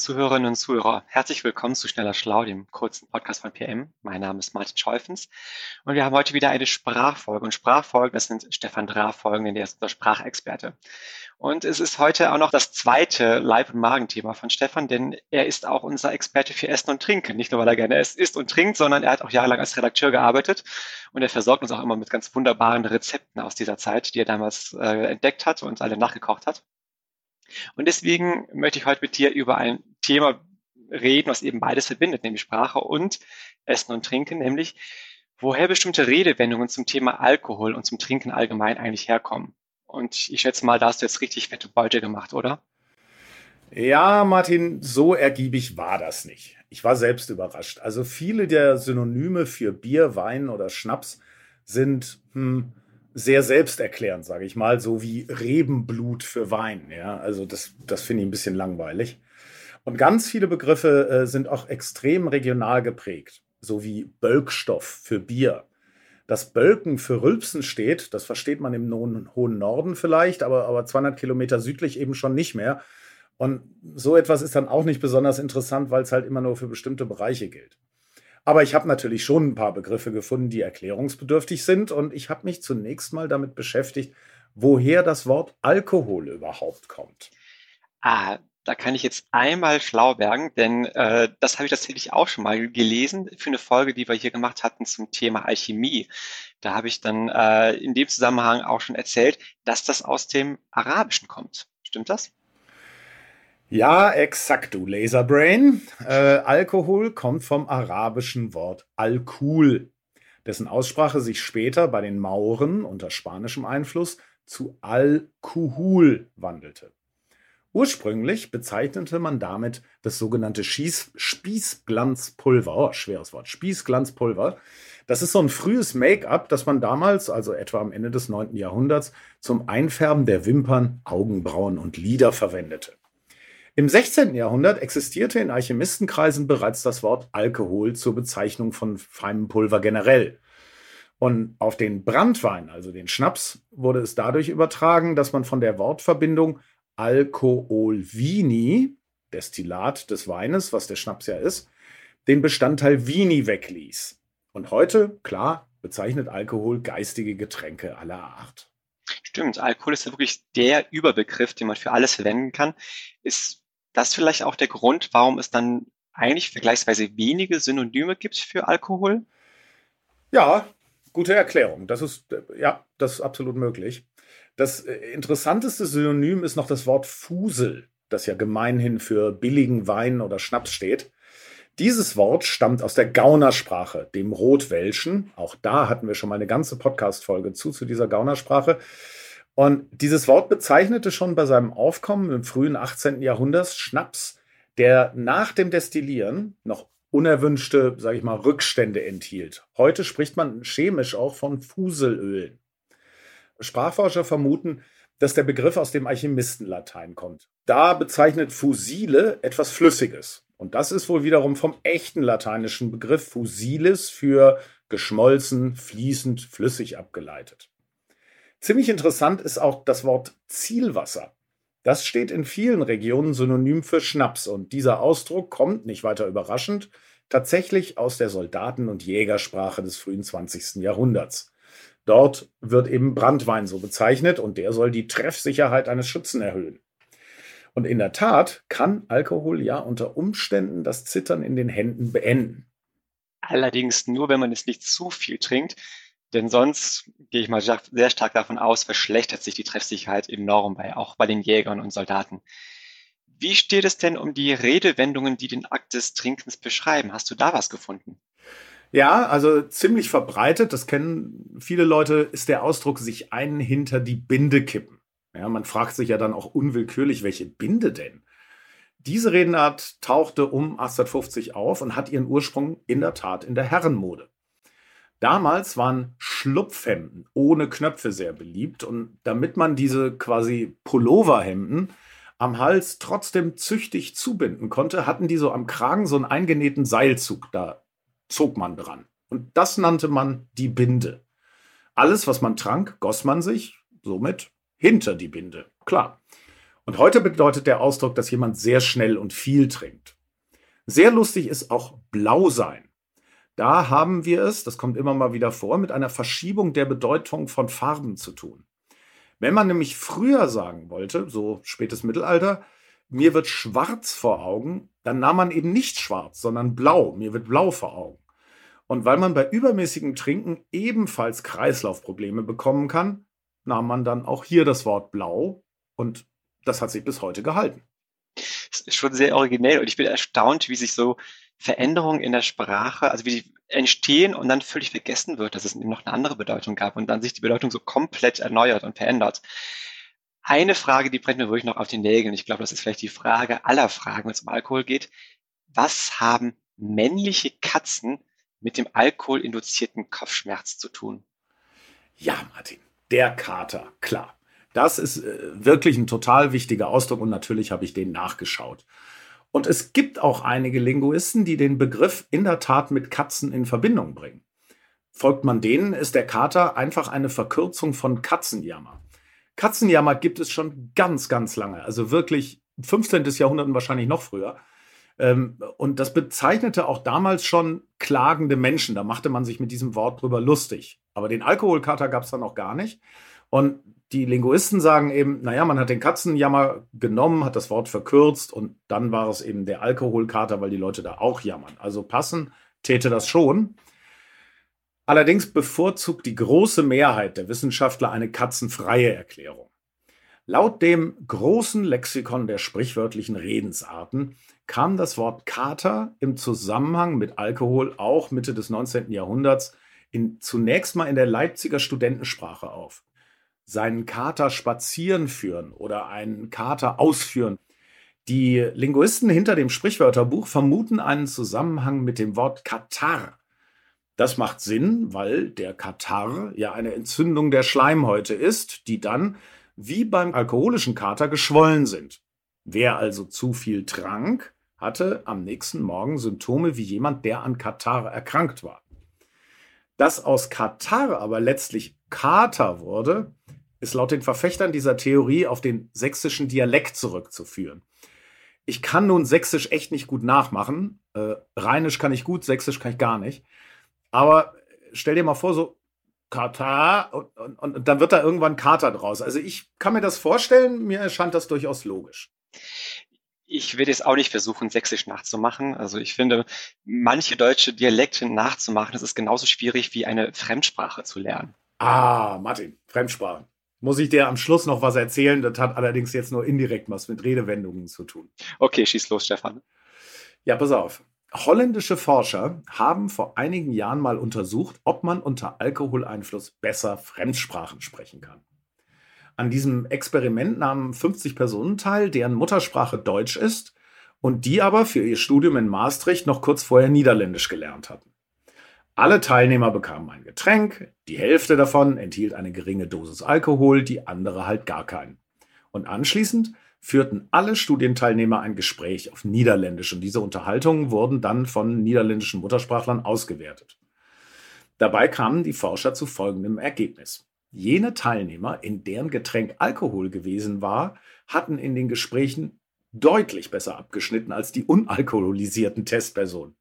Zuhörerinnen und Zuhörer, herzlich willkommen zu Schneller Schlau, dem kurzen Podcast von PM. Mein Name ist Martin Scheufens und wir haben heute wieder eine Sprachfolge. Und Sprachfolgen, das sind Stefan Drah-Folgen, der ist unser Sprachexperte. Und es ist heute auch noch das zweite Leib- und Magenthema von Stefan, denn er ist auch unser Experte für Essen und Trinken. Nicht nur, weil er gerne isst und trinkt, sondern er hat auch jahrelang als Redakteur gearbeitet und er versorgt uns auch immer mit ganz wunderbaren Rezepten aus dieser Zeit, die er damals äh, entdeckt hat und alle nachgekocht hat. Und deswegen möchte ich heute mit dir über ein Thema reden, was eben beides verbindet, nämlich Sprache und Essen und Trinken, nämlich woher bestimmte Redewendungen zum Thema Alkohol und zum Trinken allgemein eigentlich herkommen. Und ich schätze mal, da hast du jetzt richtig fette Beute gemacht, oder? Ja, Martin, so ergiebig war das nicht. Ich war selbst überrascht. Also viele der Synonyme für Bier, Wein oder Schnaps sind hm, sehr selbsterklärend, sage ich mal, so wie Rebenblut für Wein. Ja, also das, das finde ich ein bisschen langweilig. Und ganz viele Begriffe äh, sind auch extrem regional geprägt, so wie Bölkstoff für Bier. Dass Bölken für Rülpsen steht, das versteht man im hohen Norden vielleicht, aber, aber 200 Kilometer südlich eben schon nicht mehr. Und so etwas ist dann auch nicht besonders interessant, weil es halt immer nur für bestimmte Bereiche gilt. Aber ich habe natürlich schon ein paar Begriffe gefunden, die erklärungsbedürftig sind. Und ich habe mich zunächst mal damit beschäftigt, woher das Wort Alkohol überhaupt kommt. Ah, da kann ich jetzt einmal schlau werden, denn äh, das habe ich tatsächlich auch schon mal gelesen für eine Folge, die wir hier gemacht hatten zum Thema Alchemie. Da habe ich dann äh, in dem Zusammenhang auch schon erzählt, dass das aus dem Arabischen kommt. Stimmt das? Ja, exakt, du Laserbrain. Äh, Alkohol kommt vom arabischen Wort Alkul, dessen Aussprache sich später bei den Mauren unter spanischem Einfluss zu Alkuhul wandelte. Ursprünglich bezeichnete man damit das sogenannte Schieß Spießglanzpulver, oh, schweres Wort, Spießglanzpulver. Das ist so ein frühes Make-up, das man damals, also etwa am Ende des 9. Jahrhunderts, zum Einfärben der Wimpern, Augenbrauen und Lider verwendete. Im 16. Jahrhundert existierte in Alchemistenkreisen bereits das Wort Alkohol zur Bezeichnung von feinem Pulver generell. Und auf den Brandwein, also den Schnaps, wurde es dadurch übertragen, dass man von der Wortverbindung Alkoholvini, Destillat des Weines, was der Schnaps ja ist, den Bestandteil Vini wegließ. Und heute, klar, bezeichnet Alkohol geistige Getränke aller Art. Stimmt, Alkohol ist ja wirklich der Überbegriff, den man für alles verwenden kann. Ist das vielleicht auch der Grund, warum es dann eigentlich vergleichsweise wenige Synonyme gibt für Alkohol? Ja, gute Erklärung. Das ist, ja, das ist absolut möglich. Das äh, interessanteste Synonym ist noch das Wort Fusel, das ja gemeinhin für billigen Wein oder Schnaps steht. Dieses Wort stammt aus der Gaunersprache, dem Rotwelschen. Auch da hatten wir schon mal eine ganze Podcast-Folge zu, zu dieser Gaunersprache. Und dieses Wort bezeichnete schon bei seinem Aufkommen im frühen 18. Jahrhundert Schnaps, der nach dem Destillieren noch unerwünschte, sage ich mal, Rückstände enthielt. Heute spricht man chemisch auch von Fuselölen. Sprachforscher vermuten, dass der Begriff aus dem Alchemistenlatein kommt. Da bezeichnet Fusile etwas Flüssiges. Und das ist wohl wiederum vom echten lateinischen Begriff fusilis für geschmolzen, fließend, flüssig abgeleitet. Ziemlich interessant ist auch das Wort Zielwasser. Das steht in vielen Regionen synonym für Schnaps und dieser Ausdruck kommt, nicht weiter überraschend, tatsächlich aus der Soldaten- und Jägersprache des frühen 20. Jahrhunderts. Dort wird eben Brandwein so bezeichnet und der soll die Treffsicherheit eines Schützen erhöhen. Und in der Tat kann Alkohol ja unter Umständen das Zittern in den Händen beenden. Allerdings nur, wenn man es nicht zu viel trinkt. Denn sonst gehe ich mal sehr stark davon aus, verschlechtert sich die Treffsicherheit enorm bei, auch bei den Jägern und Soldaten. Wie steht es denn um die Redewendungen, die den Akt des Trinkens beschreiben? Hast du da was gefunden? Ja, also ziemlich verbreitet, das kennen viele Leute, ist der Ausdruck sich einen hinter die Binde kippen. Ja, man fragt sich ja dann auch unwillkürlich, welche Binde denn? Diese Redensart tauchte um 1850 auf und hat ihren Ursprung in der Tat in der Herrenmode. Damals waren Schlupfhemden ohne Knöpfe sehr beliebt und damit man diese quasi Pulloverhemden am Hals trotzdem züchtig zubinden konnte, hatten die so am Kragen so einen eingenähten Seilzug. Da zog man dran. Und das nannte man die Binde. Alles, was man trank, goss man sich somit hinter die Binde. Klar. Und heute bedeutet der Ausdruck, dass jemand sehr schnell und viel trinkt. Sehr lustig ist auch blau sein. Da haben wir es, das kommt immer mal wieder vor, mit einer Verschiebung der Bedeutung von Farben zu tun. Wenn man nämlich früher sagen wollte, so spätes Mittelalter, mir wird schwarz vor Augen, dann nahm man eben nicht schwarz, sondern blau. Mir wird blau vor Augen. Und weil man bei übermäßigem Trinken ebenfalls Kreislaufprobleme bekommen kann, nahm man dann auch hier das Wort blau und das hat sich bis heute gehalten. Das ist schon sehr originell und ich bin erstaunt, wie sich so Veränderungen in der Sprache, also wie die entstehen und dann völlig vergessen wird, dass es eben noch eine andere Bedeutung gab und dann sich die Bedeutung so komplett erneuert und verändert. Eine Frage, die brennt mir wirklich noch auf den Nägeln. Ich glaube, das ist vielleicht die Frage aller Fragen, wenn es um Alkohol geht. Was haben männliche Katzen mit dem alkoholinduzierten Kopfschmerz zu tun? Ja, Martin, der Kater, klar. Das ist äh, wirklich ein total wichtiger Ausdruck und natürlich habe ich den nachgeschaut. Und es gibt auch einige Linguisten, die den Begriff in der Tat mit Katzen in Verbindung bringen. Folgt man denen, ist der Kater einfach eine Verkürzung von Katzenjammer. Katzenjammer gibt es schon ganz, ganz lange, also wirklich 15. Jahrhundert und wahrscheinlich noch früher. Ähm, und das bezeichnete auch damals schon klagende Menschen. Da machte man sich mit diesem Wort drüber lustig. Aber den Alkoholkater gab es dann noch gar nicht. Und die Linguisten sagen eben, naja, man hat den Katzenjammer genommen, hat das Wort verkürzt und dann war es eben der Alkoholkater, weil die Leute da auch jammern. Also passen täte das schon. Allerdings bevorzugt die große Mehrheit der Wissenschaftler eine katzenfreie Erklärung. Laut dem großen Lexikon der sprichwörtlichen Redensarten kam das Wort Kater im Zusammenhang mit Alkohol auch Mitte des 19. Jahrhunderts in, zunächst mal in der Leipziger Studentensprache auf seinen Kater spazieren führen oder einen Kater ausführen. Die Linguisten hinter dem Sprichwörterbuch vermuten einen Zusammenhang mit dem Wort Katar. Das macht Sinn, weil der Katar ja eine Entzündung der Schleimhäute ist, die dann wie beim alkoholischen Kater geschwollen sind. Wer also zu viel trank, hatte am nächsten Morgen Symptome wie jemand, der an Katar erkrankt war. Dass aus Katar aber letztlich Kater wurde, ist laut den Verfechtern dieser Theorie auf den sächsischen Dialekt zurückzuführen. Ich kann nun Sächsisch echt nicht gut nachmachen. Äh, Rheinisch kann ich gut, Sächsisch kann ich gar nicht. Aber stell dir mal vor, so Katar und, und, und, dann wird da irgendwann Kater draus. Also ich kann mir das vorstellen, mir erscheint das durchaus logisch. Ich will jetzt auch nicht versuchen, Sächsisch nachzumachen. Also ich finde, manche deutsche Dialekte nachzumachen, das ist genauso schwierig wie eine Fremdsprache zu lernen. Ah, Martin, Fremdsprachen muss ich dir am Schluss noch was erzählen. Das hat allerdings jetzt nur indirekt was mit Redewendungen zu tun. Okay, schieß los, Stefan. Ja, pass auf. Holländische Forscher haben vor einigen Jahren mal untersucht, ob man unter Alkoholeinfluss besser Fremdsprachen sprechen kann. An diesem Experiment nahmen 50 Personen teil, deren Muttersprache Deutsch ist und die aber für ihr Studium in Maastricht noch kurz vorher Niederländisch gelernt hatten. Alle Teilnehmer bekamen ein Getränk, die Hälfte davon enthielt eine geringe Dosis Alkohol, die andere halt gar keinen. Und anschließend führten alle Studienteilnehmer ein Gespräch auf Niederländisch und diese Unterhaltungen wurden dann von niederländischen Muttersprachlern ausgewertet. Dabei kamen die Forscher zu folgendem Ergebnis. Jene Teilnehmer, in deren Getränk Alkohol gewesen war, hatten in den Gesprächen deutlich besser abgeschnitten als die unalkoholisierten Testpersonen.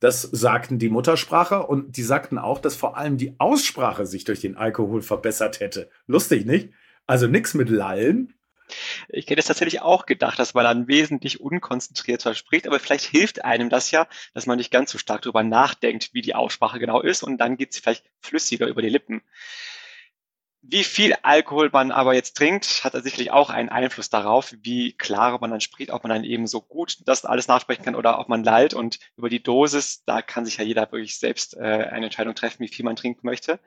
Das sagten die Muttersprache und die sagten auch, dass vor allem die Aussprache sich durch den Alkohol verbessert hätte. Lustig, nicht? Also nichts mit Lallen. Ich hätte es tatsächlich auch gedacht, dass man dann wesentlich unkonzentrierter spricht, aber vielleicht hilft einem das ja, dass man nicht ganz so stark darüber nachdenkt, wie die Aussprache genau ist und dann geht es vielleicht flüssiger über die Lippen. Wie viel Alkohol man aber jetzt trinkt, hat sicherlich auch einen Einfluss darauf, wie klar man dann spricht, ob man dann eben so gut das alles nachsprechen kann oder ob man lallt. Und über die Dosis, da kann sich ja jeder wirklich selbst äh, eine Entscheidung treffen, wie viel man trinken möchte.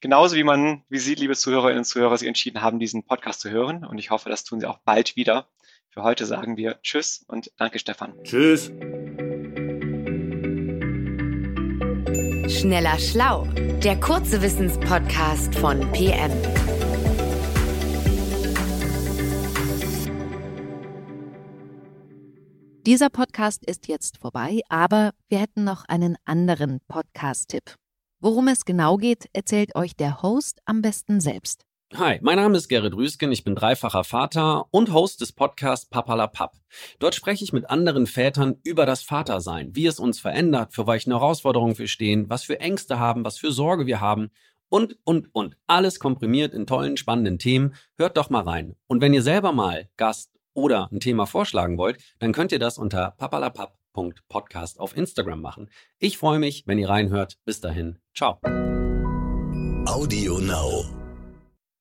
Genauso wie man, wie Sie, liebe Zuhörerinnen und Zuhörer, sich entschieden haben, diesen Podcast zu hören. Und ich hoffe, das tun Sie auch bald wieder. Für heute sagen wir Tschüss und danke, Stefan. Tschüss. Schneller Schlau, der kurze Wissenspodcast von PM. Dieser Podcast ist jetzt vorbei, aber wir hätten noch einen anderen Podcast-Tipp. Worum es genau geht, erzählt euch der Host am besten selbst. Hi, mein Name ist Gerrit Rüsken, ich bin dreifacher Vater und Host des Podcasts Papalapap. Dort spreche ich mit anderen Vätern über das Vatersein, wie es uns verändert, für welche Herausforderungen wir stehen, was für Ängste haben, was für Sorge wir haben und, und, und. Alles komprimiert in tollen, spannenden Themen. Hört doch mal rein. Und wenn ihr selber mal Gast oder ein Thema vorschlagen wollt, dann könnt ihr das unter papalapap.podcast auf Instagram machen. Ich freue mich, wenn ihr reinhört. Bis dahin. Ciao. Audio Now.